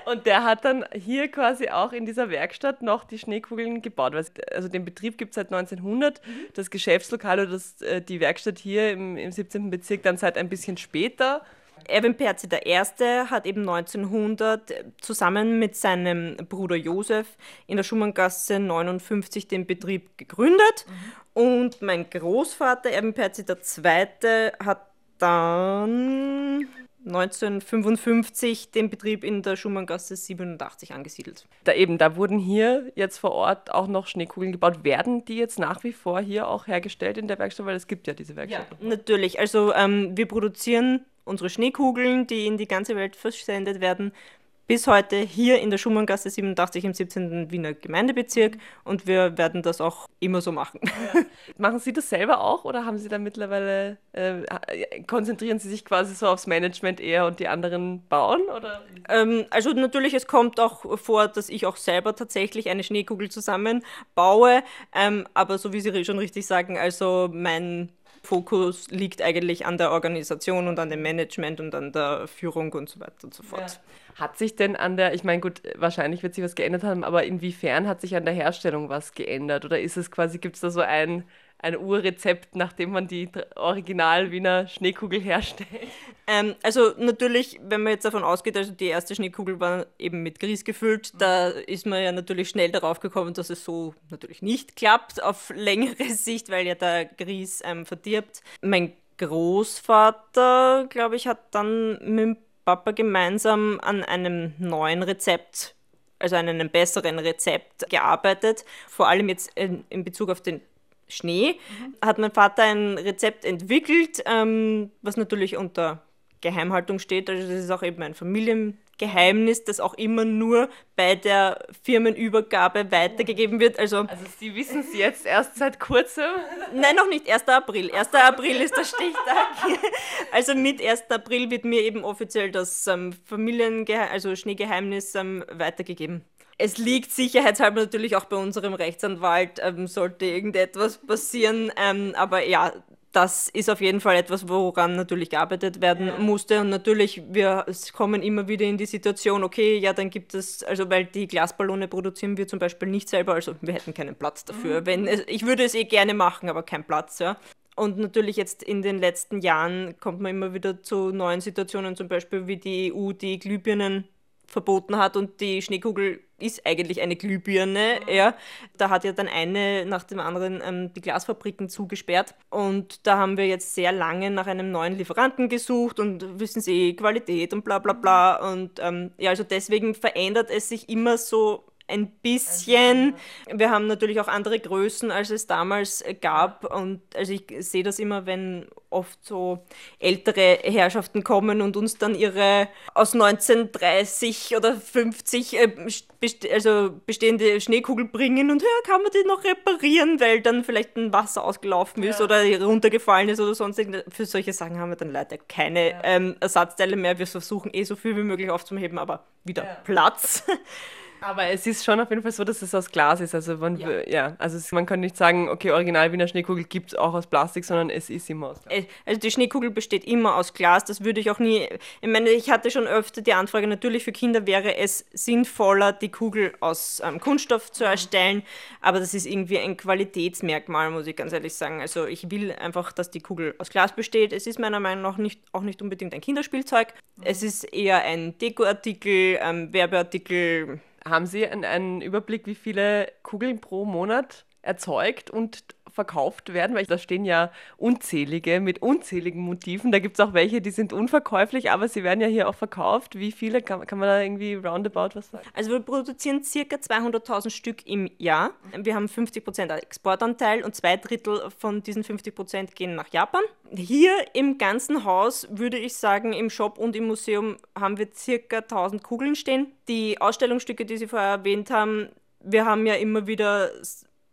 Und der hat dann hier quasi auch in dieser Werkstatt noch die Schneekugeln gebaut. Also den Betrieb gibt es seit 1900, mhm. das Geschäftslokal oder das, äh, die Werkstatt hier im, im 17. Bezirk dann seit ein bisschen später. Erwin Perzi I. hat eben 1900 zusammen mit seinem Bruder Josef in der Schumanngasse 59 den Betrieb gegründet. Mhm. Und mein Großvater Erwin Perzi II. hat dann 1955 den Betrieb in der Schumanngasse 87 angesiedelt. Da eben, da wurden hier jetzt vor Ort auch noch Schneekugeln gebaut. Werden die jetzt nach wie vor hier auch hergestellt in der Werkstatt? Weil es gibt ja diese Werkstatt. Ja, natürlich. Also ähm, wir produzieren unsere Schneekugeln, die in die ganze Welt versendet werden, bis heute hier in der Schumanngasse 87 im 17. Wiener Gemeindebezirk und wir werden das auch immer so machen. Ja. Machen Sie das selber auch oder haben Sie da mittlerweile, äh, konzentrieren Sie sich quasi so aufs Management eher und die anderen bauen? Oder? Ähm, also natürlich, es kommt auch vor, dass ich auch selber tatsächlich eine Schneekugel zusammenbaue, ähm, aber so wie Sie schon richtig sagen, also mein Fokus liegt eigentlich an der Organisation und an dem Management und an der Führung und so weiter und so fort. Ja. Hat sich denn an der, ich meine, gut, wahrscheinlich wird sich was geändert haben, aber inwiefern hat sich an der Herstellung was geändert? Oder ist es quasi, gibt es da so ein, ein Urrezept, nachdem man die Original Wiener Schneekugel herstellt? Ähm, also natürlich, wenn man jetzt davon ausgeht, also die erste Schneekugel war eben mit Grieß gefüllt, da ist man ja natürlich schnell darauf gekommen, dass es so natürlich nicht klappt auf längere Sicht, weil ja der Grieß ähm, verdirbt. Mein Großvater, glaube ich, hat dann mit dem Papa gemeinsam an einem neuen Rezept also an einem besseren Rezept gearbeitet, vor allem jetzt in, in Bezug auf den Schnee, mhm. hat mein Vater ein Rezept entwickelt, ähm, was natürlich unter Geheimhaltung steht. Also das ist auch eben ein Familiengeheimnis, das auch immer nur bei der Firmenübergabe weitergegeben wird. Also, also Sie wissen es jetzt erst seit kurzem? Nein, noch nicht. 1. April. 1. April ist der Stichtag. Also mit 1. April wird mir eben offiziell das ähm, Familiengeheimnis, also Schneegeheimnis ähm, weitergegeben. Es liegt sicherheitshalber natürlich auch bei unserem Rechtsanwalt, ähm, sollte irgendetwas passieren. Ähm, aber ja, das ist auf jeden Fall etwas, woran natürlich gearbeitet werden ja. musste. Und natürlich, wir kommen immer wieder in die Situation, okay, ja, dann gibt es, also weil die Glasballone produzieren wir zum Beispiel nicht selber, also wir hätten keinen Platz dafür. Mhm. Wenn es, ich würde es eh gerne machen, aber kein Platz, ja. Und natürlich jetzt in den letzten Jahren kommt man immer wieder zu neuen Situationen, zum Beispiel wie die EU die Glühbirnen verboten hat und die Schneekugel ist eigentlich eine Glühbirne. Mhm. Ja. Da hat ja dann eine nach dem anderen ähm, die Glasfabriken zugesperrt und da haben wir jetzt sehr lange nach einem neuen Lieferanten gesucht und wissen Sie, Qualität und bla bla bla. Und ähm, ja, also deswegen verändert es sich immer so ein bisschen. Wir haben natürlich auch andere Größen, als es damals gab. Und also ich sehe das immer, wenn oft so ältere Herrschaften kommen und uns dann ihre aus 1930 oder 50 äh, also bestehende Schneekugel bringen und ja, kann man die noch reparieren, weil dann vielleicht ein Wasser ausgelaufen ist ja. oder runtergefallen ist oder sonst Für solche Sachen haben wir dann leider keine ja. ähm, Ersatzteile mehr. Wir versuchen eh so viel wie möglich aufzuheben, aber wieder ja. Platz. Aber es ist schon auf jeden Fall so, dass es aus Glas ist. Also man, ja. ja also es, man kann nicht sagen, okay, original Wiener Schneekugel gibt es auch aus Plastik, sondern es ist immer aus Glas. Äh, also die Schneekugel besteht immer aus Glas. Das würde ich auch nie. Ich meine, ich hatte schon öfter die Anfrage, natürlich für Kinder wäre es sinnvoller, die Kugel aus ähm, Kunststoff zu erstellen, aber das ist irgendwie ein Qualitätsmerkmal, muss ich ganz ehrlich sagen. Also ich will einfach, dass die Kugel aus Glas besteht. Es ist meiner Meinung nach nicht, auch nicht unbedingt ein Kinderspielzeug. Es ist eher ein Dekoartikel, ähm, Werbeartikel haben Sie einen, einen Überblick, wie viele Kugeln pro Monat erzeugt und verkauft werden, weil da stehen ja unzählige mit unzähligen Motiven. Da gibt es auch welche, die sind unverkäuflich, aber sie werden ja hier auch verkauft. Wie viele? Kann, kann man da irgendwie roundabout was sagen? Also wir produzieren circa 200.000 Stück im Jahr. Wir haben 50% Exportanteil und zwei Drittel von diesen 50% gehen nach Japan. Hier im ganzen Haus würde ich sagen, im Shop und im Museum haben wir circa 1000 Kugeln stehen. Die Ausstellungsstücke, die Sie vorher erwähnt haben, wir haben ja immer wieder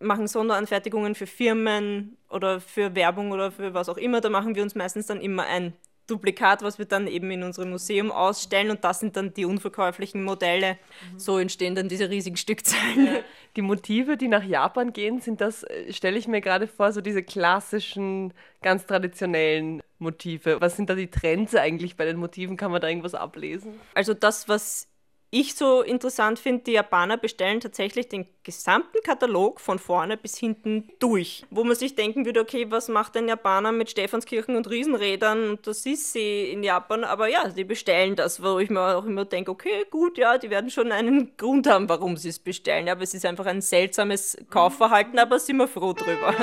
machen Sonderanfertigungen für Firmen oder für Werbung oder für was auch immer. Da machen wir uns meistens dann immer ein Duplikat, was wir dann eben in unserem Museum ausstellen und das sind dann die unverkäuflichen Modelle. Mhm. So entstehen dann diese riesigen Stückzahlen. Ja. Die Motive, die nach Japan gehen, sind das, äh, stelle ich mir gerade vor, so diese klassischen, ganz traditionellen Motive. Was sind da die Trends eigentlich bei den Motiven? Kann man da irgendwas ablesen? Also das, was ich so interessant finde, die Japaner bestellen tatsächlich den gesamten Katalog von vorne bis hinten durch. Wo man sich denken würde, okay, was macht ein Japaner mit Stephanskirchen und Riesenrädern? Und das ist sie in Japan. Aber ja, die bestellen das, wo ich mir auch immer denke, okay, gut, ja, die werden schon einen Grund haben, warum sie es bestellen. Aber es ist einfach ein seltsames Kaufverhalten, aber sind wir froh drüber.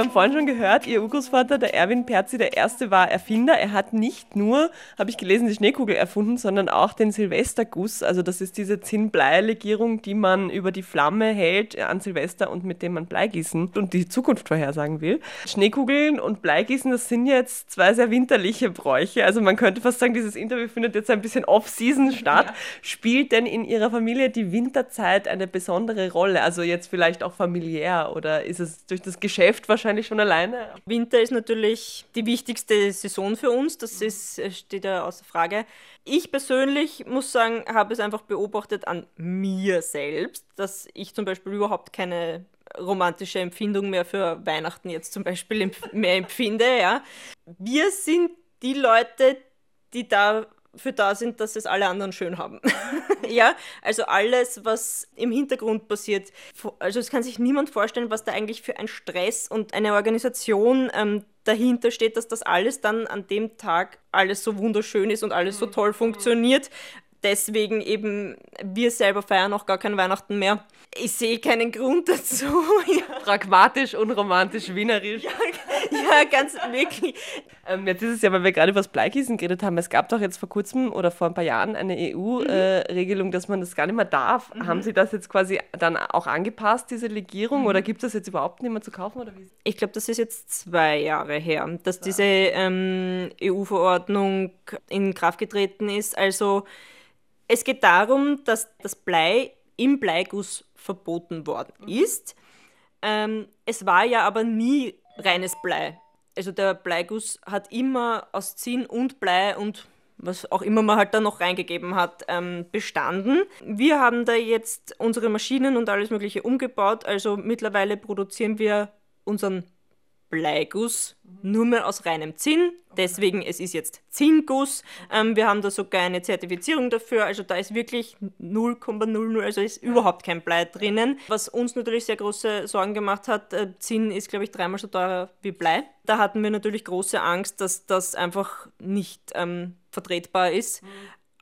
Wir haben vorhin schon gehört, Ihr Urgroßvater, der Erwin Perzi, der Erste war Erfinder. Er hat nicht nur, habe ich gelesen, die Schneekugel erfunden, sondern auch den Silvesterguss. Also das ist diese Zinn-Blei-Legierung, die man über die Flamme hält an Silvester und mit dem man Blei gießen und die Zukunft vorhersagen will. Schneekugeln und Bleigießen, das sind jetzt zwei sehr winterliche Bräuche. Also man könnte fast sagen, dieses Interview findet jetzt ein bisschen off-season statt. Ja. Spielt denn in Ihrer Familie die Winterzeit eine besondere Rolle? Also jetzt vielleicht auch familiär oder ist es durch das Geschäft wahrscheinlich wahrscheinlich schon alleine. Winter ist natürlich die wichtigste Saison für uns, das ist, äh, steht ja außer Frage. Ich persönlich muss sagen, habe es einfach beobachtet an mir selbst, dass ich zum Beispiel überhaupt keine romantische Empfindung mehr für Weihnachten jetzt zum Beispiel mehr empfinde. Ja. Wir sind die Leute, die da für da sind, dass es alle anderen schön haben. ja, also alles, was im Hintergrund passiert. Also es kann sich niemand vorstellen, was da eigentlich für ein Stress und eine Organisation ähm, dahinter steht, dass das alles dann an dem Tag alles so wunderschön ist und alles so mhm. toll funktioniert deswegen eben, wir selber feiern auch gar kein Weihnachten mehr. Ich sehe keinen Grund dazu. ja. Pragmatisch, unromantisch, wienerisch. Ja, ja ganz wirklich. Ähm, jetzt ist es ja, weil wir gerade über das Bleigießen geredet haben, es gab doch jetzt vor kurzem oder vor ein paar Jahren eine EU-Regelung, mhm. äh, dass man das gar nicht mehr darf. Mhm. Haben Sie das jetzt quasi dann auch angepasst, diese Legierung, mhm. oder gibt es das jetzt überhaupt nicht mehr zu kaufen? Oder wie? Ich glaube, das ist jetzt zwei Jahre her, dass ja. diese ähm, EU-Verordnung in Kraft getreten ist. Also es geht darum, dass das Blei im Bleiguss verboten worden mhm. ist. Ähm, es war ja aber nie reines Blei. Also der Bleiguss hat immer aus Zinn und Blei und was auch immer man halt da noch reingegeben hat, ähm, bestanden. Wir haben da jetzt unsere Maschinen und alles Mögliche umgebaut. Also mittlerweile produzieren wir unseren Bleiguss, nur mehr aus reinem Zinn. Deswegen, es ist jetzt Zinnguss. Ähm, wir haben da sogar eine Zertifizierung dafür. Also da ist wirklich 0,00, also ist überhaupt kein Blei drinnen. Was uns natürlich sehr große Sorgen gemacht hat, äh, Zinn ist, glaube ich, dreimal so teuer wie Blei. Da hatten wir natürlich große Angst, dass das einfach nicht ähm, vertretbar ist.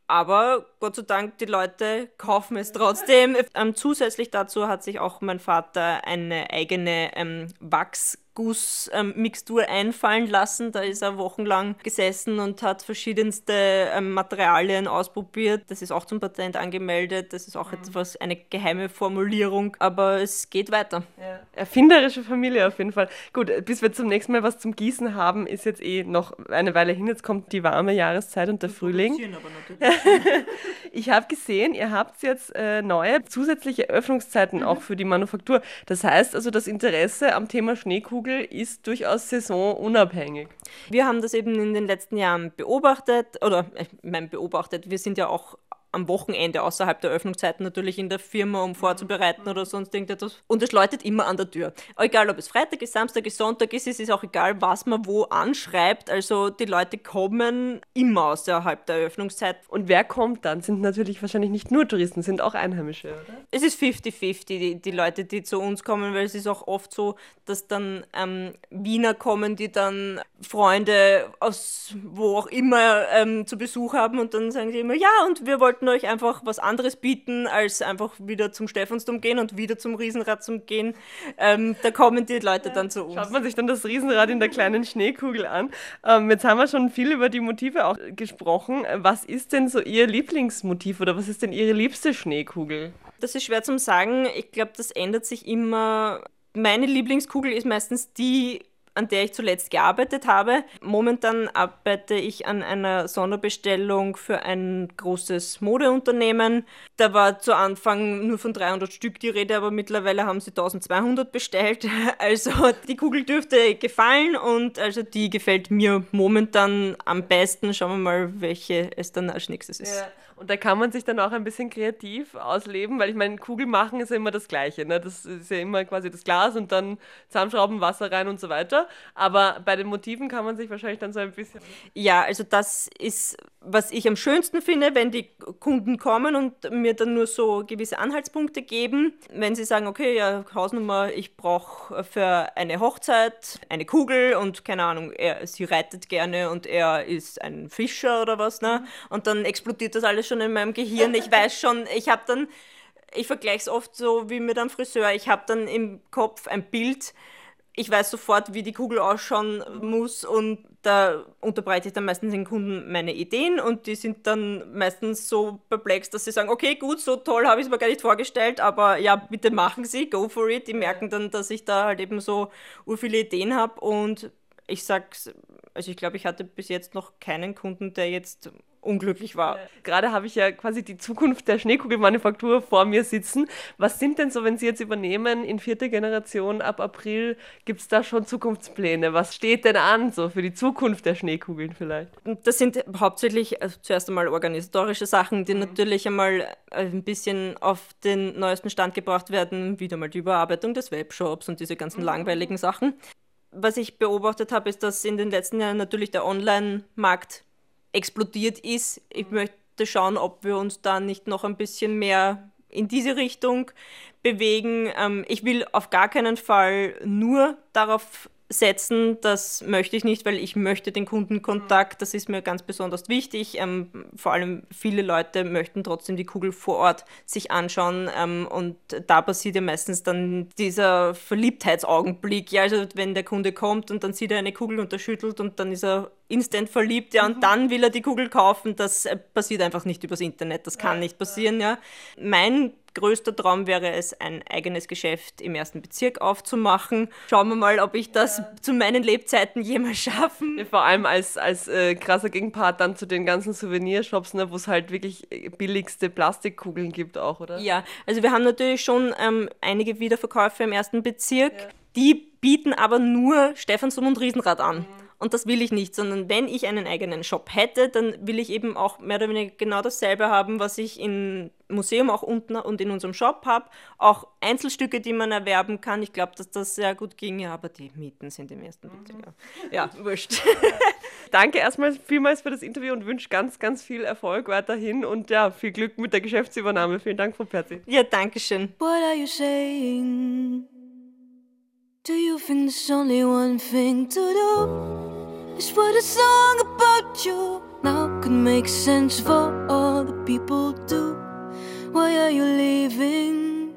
Aber Gott sei Dank, die Leute kaufen es trotzdem. Ähm, zusätzlich dazu hat sich auch mein Vater eine eigene ähm, Wachs Gussmixtur ähm, einfallen lassen. Da ist er wochenlang gesessen und hat verschiedenste ähm, Materialien ausprobiert. Das ist auch zum Patent angemeldet. Das ist auch mhm. etwas, eine geheime Formulierung, aber es geht weiter. Ja. Erfinderische Familie auf jeden Fall. Gut, bis wir zum nächsten Mal was zum Gießen haben, ist jetzt eh noch eine Weile hin. Jetzt kommt die warme Jahreszeit und der Frühling. ich habe gesehen, ihr habt jetzt äh, neue zusätzliche Öffnungszeiten mhm. auch für die Manufaktur. Das heißt also, das Interesse am Thema Schneekugel ist durchaus saisonunabhängig. Wir haben das eben in den letzten Jahren beobachtet, oder ich meine beobachtet, wir sind ja auch am Wochenende außerhalb der Öffnungszeiten natürlich in der Firma, um vorzubereiten oder sonst irgendetwas. Und es läutet immer an der Tür. Egal, ob es Freitag ist, Samstag ist, Sonntag ist, es ist auch egal, was man wo anschreibt. Also die Leute kommen immer außerhalb der Öffnungszeit. Und wer kommt dann? Sind natürlich wahrscheinlich nicht nur Touristen, sind auch Einheimische, oder? Es ist 50-50, die, die Leute, die zu uns kommen, weil es ist auch oft so, dass dann ähm, Wiener kommen, die dann Freunde aus wo auch immer ähm, zu Besuch haben und dann sagen sie immer, ja, und wir wollten wollten euch einfach was anderes bieten, als einfach wieder zum Stephansdom gehen und wieder zum Riesenrad zum gehen. Ähm, da kommen die Leute dann zu uns. Schaut man sich dann das Riesenrad in der kleinen Schneekugel an. Ähm, jetzt haben wir schon viel über die Motive auch gesprochen. Was ist denn so Ihr Lieblingsmotiv oder was ist denn Ihre liebste Schneekugel? Das ist schwer zu sagen. Ich glaube, das ändert sich immer. Meine Lieblingskugel ist meistens die an der ich zuletzt gearbeitet habe. Momentan arbeite ich an einer Sonderbestellung für ein großes Modeunternehmen. Da war zu Anfang nur von 300 Stück die Rede, aber mittlerweile haben sie 1200 bestellt. Also die Kugel dürfte gefallen und also die gefällt mir momentan am besten. Schauen wir mal, welche es dann als nächstes ist. Ja. Und da kann man sich dann auch ein bisschen kreativ ausleben, weil ich meine, Kugel machen ist ja immer das Gleiche. Ne? Das ist ja immer quasi das Glas und dann Zahnschrauben, Wasser rein und so weiter. Aber bei den Motiven kann man sich wahrscheinlich dann so ein bisschen. Ja, also das ist, was ich am schönsten finde, wenn die Kunden kommen und mir dann nur so gewisse Anhaltspunkte geben. Wenn sie sagen, okay, ja, Hausnummer, ich brauche für eine Hochzeit eine Kugel und keine Ahnung, er, sie reitet gerne und er ist ein Fischer oder was, ne? Und dann explodiert das alles schon in meinem Gehirn. Ich weiß schon, ich habe dann, ich vergleiche es oft so wie mit einem Friseur, ich habe dann im Kopf ein Bild, ich weiß sofort, wie die Kugel ausschauen muss und da unterbreite ich dann meistens den Kunden meine Ideen und die sind dann meistens so perplex, dass sie sagen, okay, gut, so toll habe ich es mir gar nicht vorgestellt, aber ja, bitte machen Sie, go for it. Die merken dann, dass ich da halt eben so viele Ideen habe und ich sag's, also ich glaube, ich hatte bis jetzt noch keinen Kunden, der jetzt unglücklich war. Gerade habe ich ja quasi die Zukunft der Schneekugelmanufaktur vor mir sitzen. Was sind denn so, wenn Sie jetzt übernehmen in vierter Generation ab April, gibt es da schon Zukunftspläne? Was steht denn an so für die Zukunft der Schneekugeln vielleicht? Das sind hauptsächlich also zuerst einmal organisatorische Sachen, die mhm. natürlich einmal ein bisschen auf den neuesten Stand gebracht werden. Wieder mal die Überarbeitung des Webshops und diese ganzen mhm. langweiligen Sachen. Was ich beobachtet habe, ist, dass in den letzten Jahren natürlich der Online-Markt explodiert ist. Ich möchte schauen, ob wir uns da nicht noch ein bisschen mehr in diese Richtung bewegen. Ähm, ich will auf gar keinen Fall nur darauf setzen, das möchte ich nicht, weil ich möchte den Kundenkontakt, das ist mir ganz besonders wichtig. Ähm, vor allem viele Leute möchten trotzdem die Kugel vor Ort sich anschauen ähm, und da passiert ja meistens dann dieser Verliebtheitsaugenblick. Ja, also wenn der Kunde kommt und dann sieht er eine Kugel und er schüttelt und dann ist er instant verliebt, ja, und mhm. dann will er die Kugel kaufen, das äh, passiert einfach nicht übers Internet, das kann nicht passieren, ja. Mein größter Traum wäre es, ein eigenes Geschäft im ersten Bezirk aufzumachen. Schauen wir mal, ob ich das ja. zu meinen Lebzeiten jemals schaffen. Vor allem als, als äh, krasser Gegenpart dann zu den ganzen Souvenirshops, ne, wo es halt wirklich äh, billigste Plastikkugeln gibt auch, oder? Ja, also wir haben natürlich schon ähm, einige Wiederverkäufe im ersten Bezirk. Ja. Die bieten aber nur Stephansdom und Riesenrad an. Mhm. Und das will ich nicht, sondern wenn ich einen eigenen Shop hätte, dann will ich eben auch mehr oder weniger genau dasselbe haben, was ich im Museum auch unten und in unserem Shop habe. Auch Einzelstücke, die man erwerben kann. Ich glaube, dass das sehr gut ginge, aber die Mieten sind im ersten Bild. Mhm. Ja. ja, wurscht. Danke erstmal vielmals für das Interview und wünsche ganz, ganz viel Erfolg weiterhin und ja, viel Glück mit der Geschäftsübernahme. Vielen Dank, Frau Perzi. Ja, danke schön. What are you saying? Do you think there's only one thing to do? Is write a song about you now could make sense for all the people do. Why are you leaving?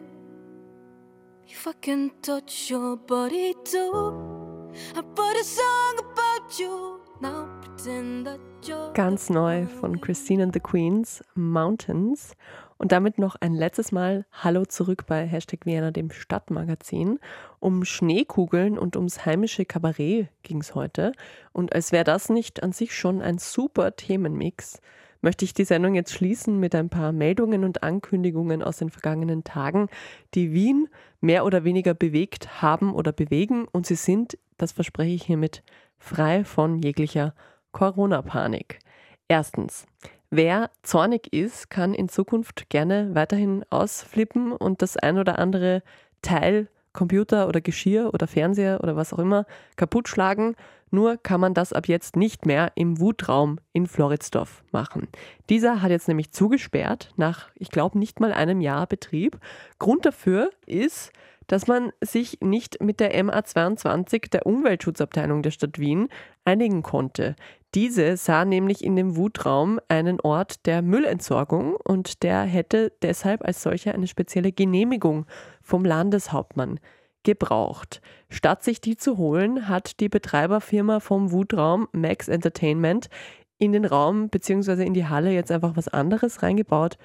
If I can touch your body too. I put a song about you. Now pretend that you're Ganz neu von Christine and the Queens, Mountains. Und damit noch ein letztes Mal Hallo zurück bei Hashtag Vienna, dem Stadtmagazin. Um Schneekugeln und ums heimische Kabarett ging es heute. Und als wäre das nicht an sich schon ein super Themenmix, möchte ich die Sendung jetzt schließen mit ein paar Meldungen und Ankündigungen aus den vergangenen Tagen, die Wien mehr oder weniger bewegt haben oder bewegen. Und sie sind, das verspreche ich hiermit, frei von jeglicher Corona-Panik. Erstens, wer zornig ist, kann in Zukunft gerne weiterhin ausflippen und das ein oder andere Teil, Computer oder Geschirr oder Fernseher oder was auch immer kaputt schlagen. Nur kann man das ab jetzt nicht mehr im Wutraum in Floridsdorf machen. Dieser hat jetzt nämlich zugesperrt nach, ich glaube, nicht mal einem Jahr Betrieb. Grund dafür ist, dass man sich nicht mit der MA22 der Umweltschutzabteilung der Stadt Wien einigen konnte. Diese sah nämlich in dem Wutraum einen Ort der Müllentsorgung und der hätte deshalb als solcher eine spezielle Genehmigung vom Landeshauptmann gebraucht. Statt sich die zu holen, hat die Betreiberfirma vom Wutraum Max Entertainment in den Raum bzw. in die Halle jetzt einfach was anderes reingebaut.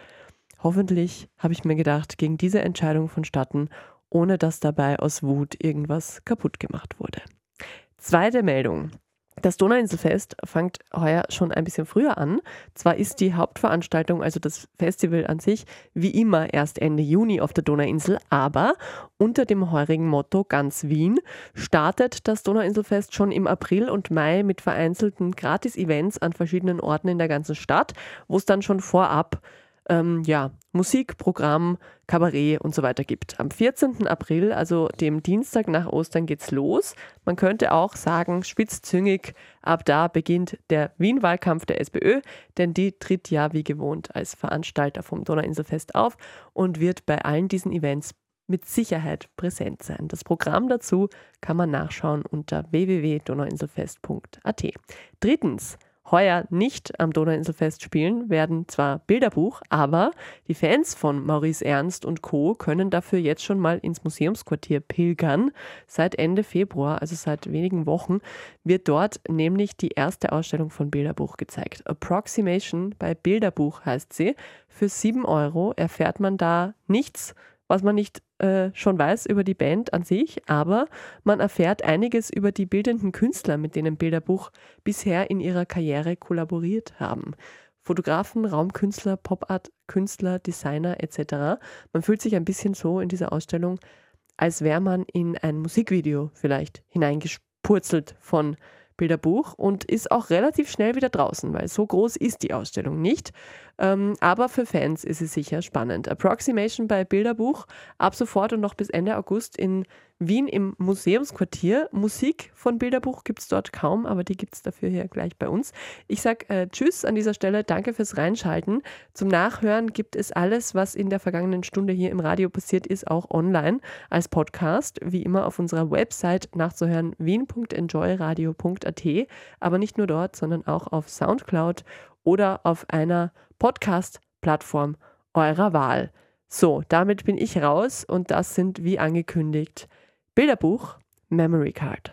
Hoffentlich habe ich mir gedacht, gegen diese Entscheidung vonstatten, ohne dass dabei aus Wut irgendwas kaputt gemacht wurde. Zweite Meldung. Das Donauinselfest fängt heuer schon ein bisschen früher an. Zwar ist die Hauptveranstaltung, also das Festival an sich, wie immer erst Ende Juni auf der Donauinsel, aber unter dem heurigen Motto Ganz Wien startet das Donauinselfest schon im April und Mai mit vereinzelten Gratis-Events an verschiedenen Orten in der ganzen Stadt, wo es dann schon vorab ähm, ja, Musik, Programm, Kabarett und so weiter gibt. Am 14. April, also dem Dienstag nach Ostern, geht's los. Man könnte auch sagen, spitzzüngig, ab da beginnt der Wien-Wahlkampf der SPÖ, denn die tritt ja wie gewohnt als Veranstalter vom Donauinselfest auf und wird bei allen diesen Events mit Sicherheit präsent sein. Das Programm dazu kann man nachschauen unter www.donauinselfest.at. Drittens, heuer nicht am Donauinselfest spielen, werden zwar Bilderbuch, aber die Fans von Maurice Ernst und Co. können dafür jetzt schon mal ins Museumsquartier pilgern. Seit Ende Februar, also seit wenigen Wochen, wird dort nämlich die erste Ausstellung von Bilderbuch gezeigt. Approximation bei Bilderbuch heißt sie. Für 7 Euro erfährt man da nichts was man nicht äh, schon weiß über die Band an sich, aber man erfährt einiges über die bildenden Künstler, mit denen Bilderbuch bisher in ihrer Karriere kollaboriert haben. Fotografen, Raumkünstler, Pop-Art-Künstler, Designer etc. Man fühlt sich ein bisschen so in dieser Ausstellung, als wäre man in ein Musikvideo vielleicht hineingespurzelt von Bilderbuch und ist auch relativ schnell wieder draußen, weil so groß ist die Ausstellung nicht. Ähm, aber für Fans ist es sicher spannend. Approximation bei Bilderbuch ab sofort und noch bis Ende August in Wien im Museumsquartier. Musik von Bilderbuch gibt es dort kaum, aber die gibt es dafür hier gleich bei uns. Ich sage äh, Tschüss an dieser Stelle, danke fürs Reinschalten. Zum Nachhören gibt es alles, was in der vergangenen Stunde hier im Radio passiert ist, auch online als Podcast, wie immer auf unserer Website nachzuhören, wien.enjoyradio.at, aber nicht nur dort, sondern auch auf Soundcloud oder auf einer Podcast-Plattform eurer Wahl. So, damit bin ich raus und das sind wie angekündigt Bilderbuch Memory Card.